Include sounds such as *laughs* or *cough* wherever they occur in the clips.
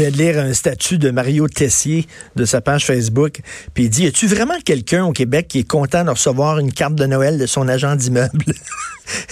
Viens de lire un statut de Mario Tessier de sa page Facebook. Puis il dit, y a-tu vraiment quelqu'un au Québec qui est content de recevoir une carte de Noël de son agent d'immeuble? *laughs*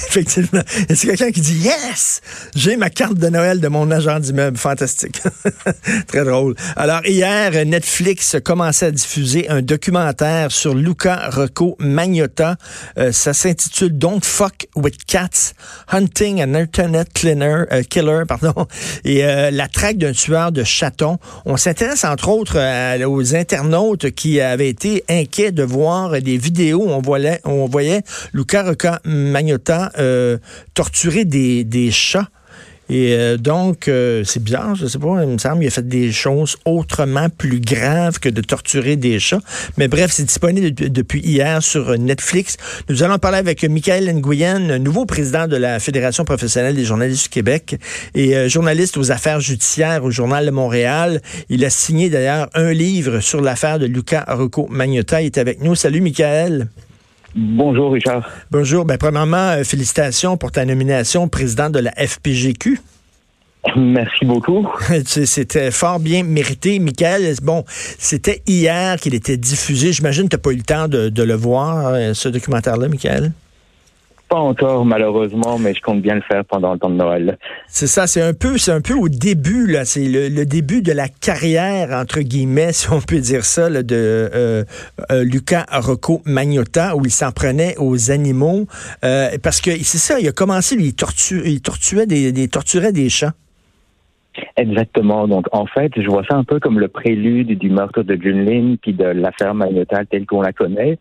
Effectivement. C'est quelqu'un qui dit, yes, j'ai ma carte de Noël de mon agent d'immeuble. Fantastique. *laughs* Très drôle. Alors hier, Netflix commençait à diffuser un documentaire sur Luca Rocco Magnotta. Euh, ça s'intitule Don't Fuck with Cats, Hunting an Internet Cleaner, euh, Killer, pardon. Et euh, la traque d'un tueur de chatons. On s'intéresse entre autres aux internautes qui avaient été inquiets de voir des vidéos où on voyait, on Rocca Magnotta euh, torturer des chats. Et euh, donc, euh, c'est bizarre, je sais pas, il me semble qu'il a fait des choses autrement plus graves que de torturer des chats. Mais bref, c'est disponible depuis, hier sur Netflix. Nous allons parler avec Michael Nguyen, nouveau président de la Fédération professionnelle des journalistes du Québec et euh, journaliste aux affaires judiciaires au Journal de Montréal. Il a signé d'ailleurs un livre sur l'affaire de Luca Rocco Magnotta. Il est avec nous. Salut, Michael. Bonjour, Richard. Bonjour. Ben, premièrement, euh, félicitations pour ta nomination président de la FPGQ. *laughs* Merci beaucoup. *laughs* C'était fort bien mérité. Michael, bon, c'était hier qu'il était diffusé. J'imagine que tu n'as pas eu le temps de, de le voir, euh, ce documentaire-là, Michael. Pas encore, malheureusement, mais je compte bien le faire pendant le temps de Noël. C'est ça, c'est un peu, c'est un peu au début, là. C'est le, le début de la carrière, entre guillemets, *laughs* si on peut dire ça, là, de euh, euh, Luca Rocco Magnotta, où il s'en prenait aux animaux. Euh, parce que c'est ça, il a commencé, il, tortu il des, des, torturait des chats. Exactement. Donc, en fait, je vois ça un peu comme le prélude du meurtre de Junlin puis de l'affaire Magnotta telle qu'on la connaît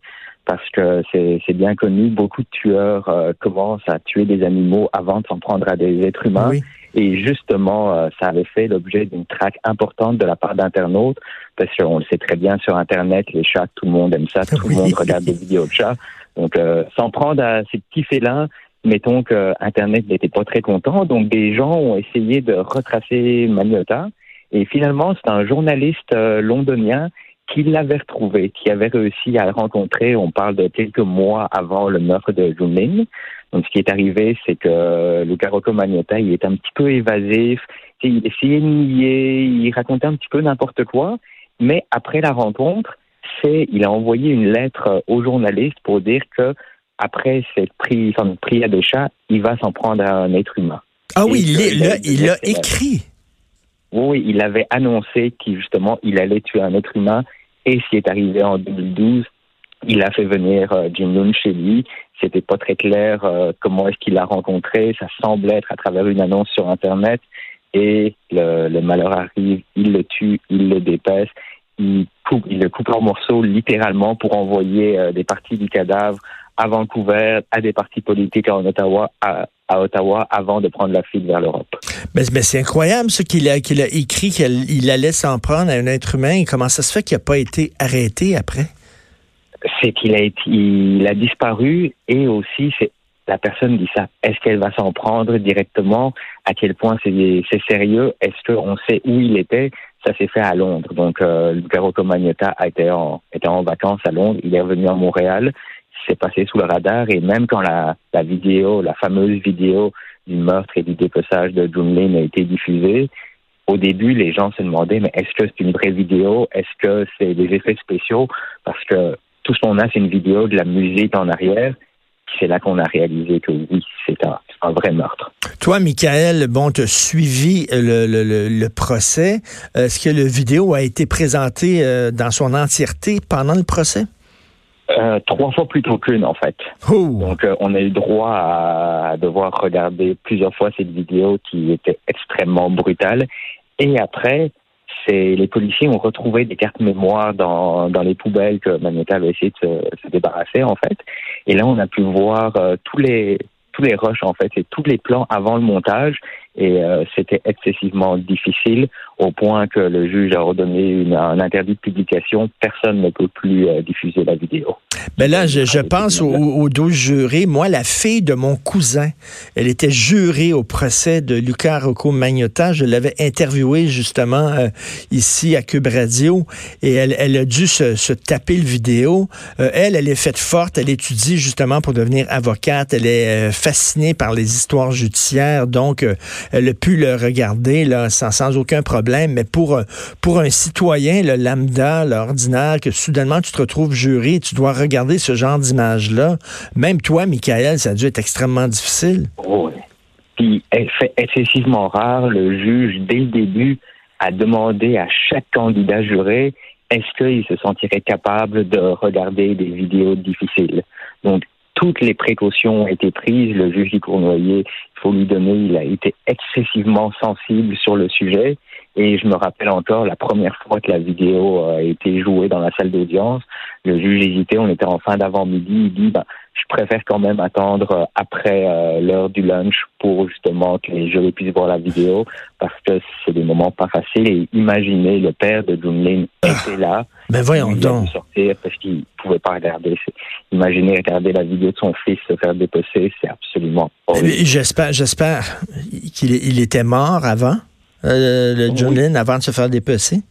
parce que c'est bien connu, beaucoup de tueurs euh, commencent à tuer des animaux avant de s'en prendre à des êtres humains. Oui. Et justement, euh, ça avait fait l'objet d'une traque importante de la part d'internautes, parce qu'on le sait très bien sur Internet, les chats, tout le monde aime ça, tout *laughs* Oui. le monde regarde des vidéos de chats. Donc, euh, s'en prendre à ces petits félins, mettons que Internet n'était pas très content, donc des gens ont essayé de retracer Magnotta. Et finalement, c'est un journaliste euh, londonien qui l'avait retrouvé, qui avait réussi à le rencontrer. On parle de quelques mois avant le meurtre de Junlin. Donc, ce qui est arrivé, c'est que Luca Rocco Magnotta, il était un petit peu évasif. Il essayait de nier, il racontait un petit peu n'importe quoi. Mais après la rencontre, c'est, il a envoyé une lettre au journaliste pour dire que après cette prise, enfin, pris à des chats, il va s'en prendre à un être humain. Ah oui, il a- il écrit. Oui, il avait annoncé qu'il justement il allait tuer un être humain et ce qui est arrivé en 2012, il a fait venir euh, Jim chez lui. C'était pas très clair euh, comment est-ce qu'il l'a rencontré. Ça semblait être à travers une annonce sur Internet et le, le malheur arrive. Il le tue, il le dépaisse, il coupe, il le coupe en morceaux littéralement pour envoyer euh, des parties du cadavre à Vancouver, à des partis politiques en Ottawa, à, à Ottawa, avant de prendre la fuite vers l'Europe. Mais, mais c'est incroyable ce qu'il a, qu'il a écrit, qu'il il allait s'en prendre à un être humain. Et comment ça se fait qu'il n'a pas été arrêté après? c'est qu'il a été, il a disparu et aussi c'est la personne dit ça. Est-ce qu'elle va s'en prendre directement? À quel point c'est c'est sérieux? Est-ce qu'on sait où il était? Ça s'est fait à Londres. Donc, euh, Luca Rocco Magnotta été en, était en vacances à Londres. Il est revenu à Montréal. C'est passé sous le radar et même quand la, la vidéo, la fameuse vidéo du meurtre et du dépeçage de Junlin a été diffusée, au début, les gens se demandaient, mais est-ce que c'est une vraie vidéo? Est-ce que c'est des effets spéciaux? Parce que tout ce qu'on a, c'est une vidéo de la musique en arrière. C'est là qu'on a réalisé que oui, c'est un, un, vrai meurtre. Toi, Michael, bon, tu as suivi le, le, le, le procès. Est-ce que le vidéo a été présenté euh, dans son entièreté pendant le procès? Euh, trois fois plutôt qu'une, en fait. Donc, euh, on a eu droit à, devoir regarder plusieurs fois cette vidéo qui était extrêmement brutale. Et après, c'est les policiers ont retrouvé des cartes mémoire dans, dans les poubelles que Magnotta avait essayé de se, se, débarrasser, en fait. Et là, on a pu voir euh, tous les tous les rushs, en fait, et tous les plans avant le montage. Et euh, c'était excessivement difficile au point que le juge a redonné un interdit de publication. Personne ne peut plus euh, diffuser la vidéo. Ben là, je, pense aux, aux 12 jurés. Moi, la fille de mon cousin, elle était jurée au procès de Luca Rocco Magnotta. Je l'avais interviewée justement euh, ici à Cube Radio et elle, elle a dû se, taper le vidéo. elle, elle est faite forte. Elle étudie justement pour devenir avocate. Elle est fascinée par les histoires judiciaires. Donc, elle a pu le regarder là, sans, aucun problème. Mais pour, pour un citoyen, le lambda, l'ordinaire, que soudainement tu te retrouves juré, tu dois regarder ce genre d'image-là. Même toi, Michael, ça a dû être extrêmement difficile. Oui. Puis, fait excessivement rare, le juge, dès le début, a demandé à chaque candidat juré est-ce qu'il se sentirait capable de regarder des vidéos difficiles? Donc, toutes les précautions ont été prises. Le juge du Cournoyer, faut lui donner, il a été excessivement sensible sur le sujet. Et je me rappelle encore la première fois que la vidéo a été jouée dans la salle d'audience, le juge hésitait, on était en fin d'avant-midi, il dit ben, je préfère quand même attendre après euh, l'heure du lunch pour justement que les jurés puissent voir la vidéo parce que c'est des moments pas faciles. Et imaginez, le père de Junlin ah. était là. Mais ben voyons il donc. sortir parce qu'il pouvait pas regarder. Imaginez regarder la vidéo de son fils se faire dépecer, c'est absolument horrible. J'espère, j'espère qu'il il était mort avant, euh, le Junlin, avant de se faire dépecer.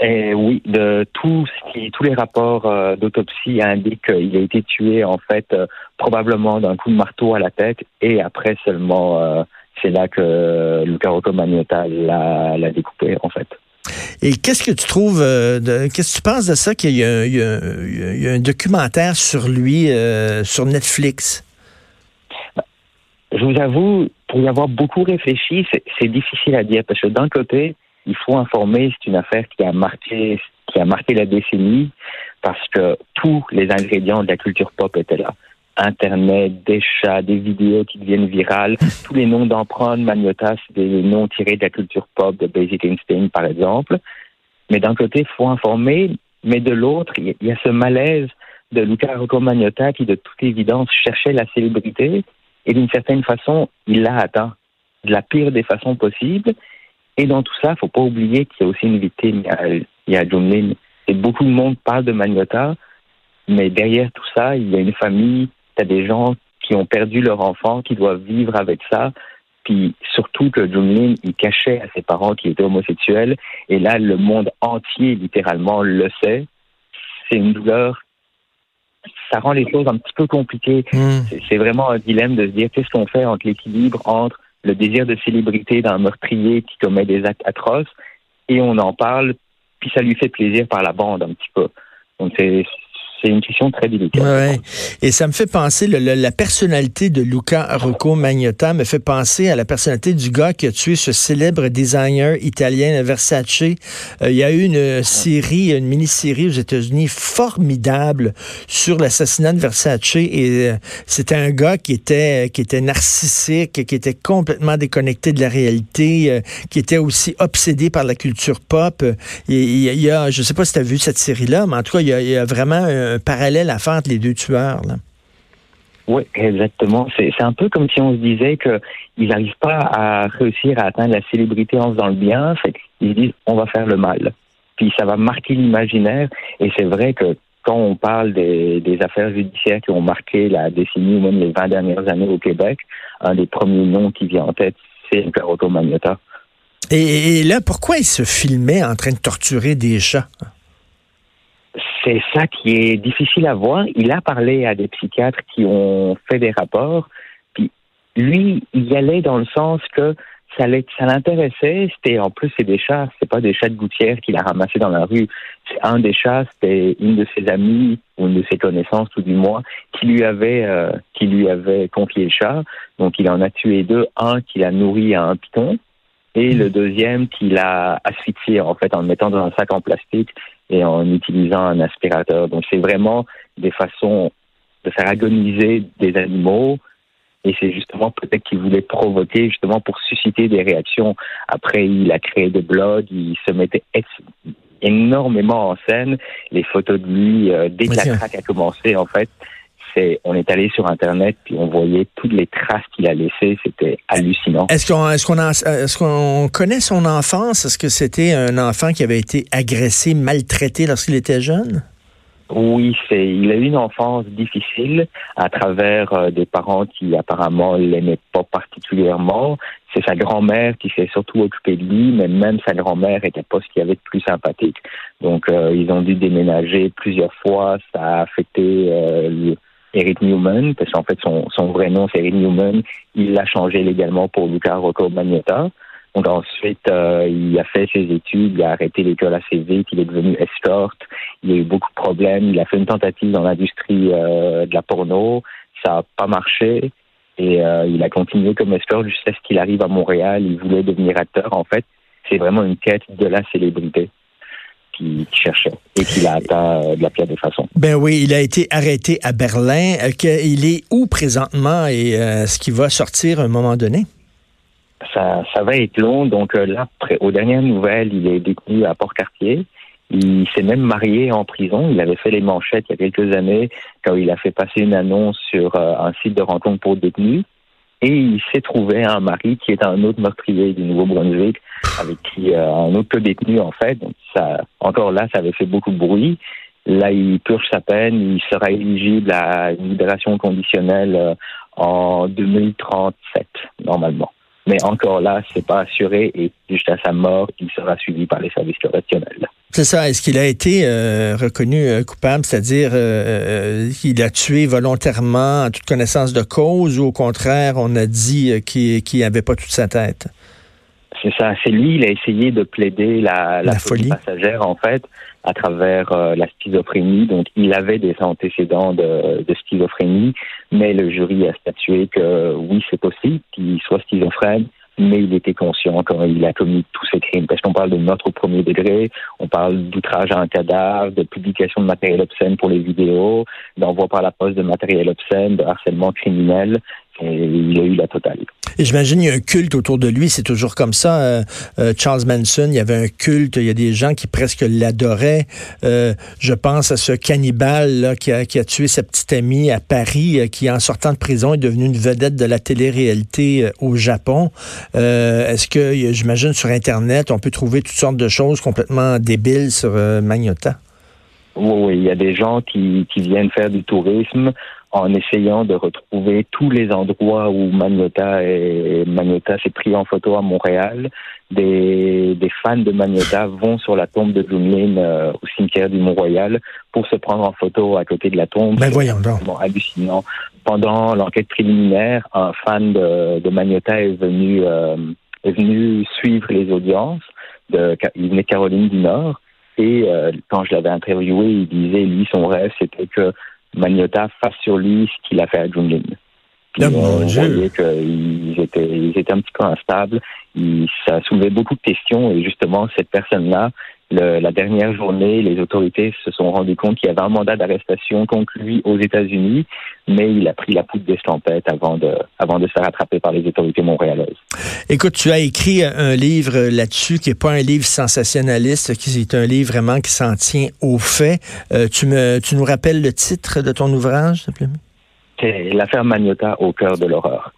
Et oui, de tout ce qui, tous les rapports euh, d'autopsie indiquent qu'il a été tué en fait euh, probablement d'un coup de marteau à la tête et après seulement euh, c'est là que Luca Rocco Magnotta l'a découpé en fait. Et qu'est-ce que tu trouves, qu'est-ce que tu penses de ça qu'il y, y, a un documentaire sur lui sur Netflix? Je vous avoue, pour y avoir beaucoup réfléchi, c'est difficile à dire parce que d'un côté, il faut informer. C'est une affaire qui a marqué, qui a marqué la décennie parce que tous les ingrédients de la culture pop étaient là. Internet, des chats, des vidéos qui deviennent virales, *laughs* tous les noms d'empreintes, c'est des noms tirés de la culture pop, de Basic Instinct par exemple. Mais d'un côté, il faut informer, mais de l'autre, il y a ce malaise de Luca Rocco Magnotta qui, de toute évidence, cherchait la célébrité et d'une certaine façon, il l'a atteint de la pire des façons possibles. Et dans tout ça, il faut pas oublier qu'il y a aussi une victime. Il y a, John Et beaucoup de monde parle de Magnota, mais derrière tout ça, il y a une famille, il y a des gens qui ont perdu leur enfant, qui doivent vivre avec ça. Puis surtout que John Lin, il cachait à ses parents qu'il était homosexuel. Et là, le monde entier, littéralement, le sait. C'est une douleur. Ça rend les choses un petit peu compliquées. Hmm. C'est vraiment un dilemme de se dire qu'est-ce qu'on fait entre l'équilibre entre le désir de célébrité d'un meurtrier qui commet des actes atroces, et on en parle, puis ça lui fait plaisir par la bande un petit peu. Donc c'est c'est une question très délicate. Ouais. Et ça me fait penser, la personnalité de Luca Rocco Magnotta me fait penser à la personnalité du gars qui a tué ce célèbre designer italien Versace. Euh, il y a eu une série, une mini-série aux États-Unis formidable sur l'assassinat de Versace. Et euh, c'était un gars qui était, qui était narcissique, qui était complètement déconnecté de la réalité, euh, qui était aussi obsédé par la culture pop. Et, il y a, je sais pas si tu as vu cette série-là, mais en tout cas, il y a, vraiment parallèle à faire entre les deux tueurs. Là. Oui, exactement. C'est un peu comme si on se disait qu'ils n'arrivent pas à réussir à atteindre la célébrité en faisant le bien. Qu'ils disent on va faire le mal. Puis ça va marquer l'imaginaire. Et c'est vrai que quand on parle des, affaires judiciaires qui ont marqué la décennie ou même les 20 dernières années au Québec, un des premiers noms qui vient en tête, c'est Caroto Magnota. Et, et là, pourquoi il se filmait en train de torturer des chats? C'est ça qui est difficile à voir. Il a parlé à des psychiatres qui ont fait des rapports. Puis lui, il y allait dans le sens que ça, l'intéressait. C'était en plus c'est des chats, c'est pas des chats de gouttière qu'il a ramassés dans la rue. C'est un des chats, c'était une de ses amies ou une de ses connaissances tout du moins qui lui avait euh, qui lui avait confié le chat. Donc il en a tué deux, un qu'il a nourri à un piton et le deuxième qu'il a asphyxié en fait en le mettant dans un sac en plastique et en utilisant un aspirateur. Donc c'est vraiment des façons de faire agoniser des animaux et c'est justement peut-être qu'il voulait provoquer justement pour susciter des réactions. Après, il a créé des blogs, il se mettait énormément en scène. Les photos de lui, euh, dès que la traque a commencé, en fait, c'est, on est allé sur Internet puis on voyait toutes les traces qu'il a laissées. C'était hallucinant. Est-ce qu'on, est-ce qu'on, est-ce qu'on connaît son enfance? Est-ce que c'était un enfant qui avait été agressé, maltraité lorsqu'il était jeune? Oui, c'est, il a eu une enfance difficile à travers euh, des parents qui apparemment l'aimaient pas particulièrement. C'est sa grand-mère qui s'est surtout occupée de lui, mais même sa grand-mère était pas ce qu'il y avait de plus sympathique. Donc, euh, ils ont dû déménager plusieurs fois. Ça a affecté euh, Eric Newman, parce qu'en fait, son, son vrai nom, c'est Eric Newman. Il l'a changé légalement pour Luca Rocco Magneta. Donc ensuite, euh, il a fait ses études, il a arrêté l'école assez vite, il est devenu escorte, il a eu beaucoup de problèmes, il a fait une tentative dans l'industrie euh, de la porno, ça n'a pas marché et euh, il a continué comme escorte jusqu'à ce qu'il arrive à Montréal, il voulait devenir acteur en fait. C'est vraiment une quête de la célébrité qu'il cherchait et qu'il a atteint de la pire des façons. Ben oui, il a été arrêté à Berlin. il est où présentement et est-ce qu'il va sortir à un moment donné? ça, ça va être long. Donc euh, là, aux dernières nouvelles, il est détenu à Port-Cartier. Il s'est même marié en prison. Il avait fait les manchettes il y a quelques années quand il a fait passer une annonce sur euh, un site de rencontre pour détenus. Et il s'est trouvé un mari qui est un autre meurtrier du Nouveau-Brunswick, avec qui euh, un autre détenu en fait. Donc ça, encore là, ça avait fait beaucoup de bruit. Là, il purge sa peine. Il sera éligible à une libération conditionnelle en 2037 normalement. Mais encore là, c'est pas assuré et jusqu'à sa mort, il sera suivi par les services correctionnels. C'est ça. Est-ce qu'il a été euh, reconnu euh, coupable, c'est-à-dire euh, qu'il a tué volontairement en toute connaissance de cause, ou au contraire, on a dit qu'il n'avait pas toute sa tête? C'est ça. C'est lui, il a essayé de plaider la, la, folie. passagère, en fait, à travers la schizophrénie. Donc, il avait des antécédents de, de, schizophrénie, mais le jury a statué que oui, c'est possible qu'il soit schizophrène, mais il était conscient quand il a commis tous ces crimes. Parce qu'on parle de au premier degré, on parle d'outrage à un cadavre, de publication de matériel obscène pour les vidéos, d'envoi par la poste de matériel obscène, de harcèlement criminel. Et il a eu la totale. Et j'imagine il y a un culte autour de lui, c'est toujours comme ça. Euh, euh, Charles Manson, il y avait un culte, il y a des gens qui presque l'adoraient. Euh, je pense à ce cannibale là, qui, a, tué sa petite amie à Paris, qui en sortant de prison est devenu une vedette de la télé-réalité au Japon. Est-ce que, j'imagine, sur Internet, on peut trouver toutes sortes de choses complètement débiles sur Magnota? Oui, il y a des gens qui viennent faire du tourisme en essayant de retrouver tous les endroits où Magnota et Magnota s'est pris en photo à Montréal. Des, des fans de Magnota vont sur la tombe de Bloomlin euh, au cimetière du Mont-Royal pour se prendre en photo à côté de la tombe. Ben voyons donc. hallucinant. Pendant l'enquête préliminaire, un fan de, de Magnota est venu euh, est venu suivre les audiences. De, il venait de Caroline du Nord. Et euh, quand je l'avais interviewé, il disait, lui, son rêve, c'était que Magnota fasse sur lui ce qu'il a fait à Junlin. Puis oh, on voyait qu'ils étaient, ils étaient un petit peu instables. Il, ça soulevait beaucoup de questions et justement, cette personne-là, la dernière journée, les autorités se sont rendues compte qu'il y avait un mandat d'arrestation contre lui aux États-Unis, mais il a pris la poudre d'estampette avant de, avant de se faire attraper par les autorités montréalaises. Écoute, tu as écrit un livre là-dessus qui n'est pas un livre sensationnaliste, qui est un livre vraiment qui s'en tient aux faits. Euh, tu, me, tu nous rappelles le titre de ton ouvrage, s'il te plaît? C'est l'affaire Magnota au cœur de l'horreur.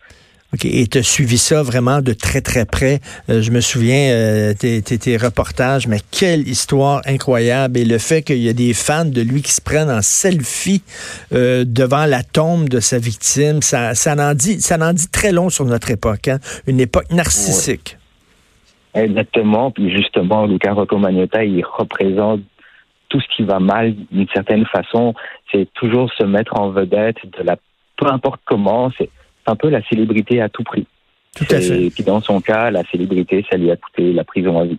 Et tu as suivi ça vraiment de très, très près. Euh, je me souviens, euh, tes, tes, reportages, mais quelle histoire incroyable. Et le fait qu'il y a des fans de lui qui se prennent en selfie euh, devant la tombe de sa victime, ça, ça, en, dit, ça en dit très long sur notre époque. Hein? Une époque narcissique. Exactement. Puis justement, Luca Rocco Magnotta, il représente tout ce qui va mal d'une certaine façon. C'est toujours se mettre en vedette de la peu importe comment. C'est un peu la célébrité à tout prix. Tout à fait. Et puis dans son cas, la célébrité, ça lui a coûté la prison à vie.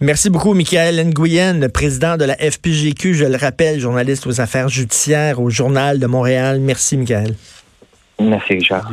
Merci beaucoup, Michael Nguyen, président de la FPGQ, je le rappelle, journaliste aux affaires judiciaires au Journal de Montréal. Merci, Michael. Merci, Richard.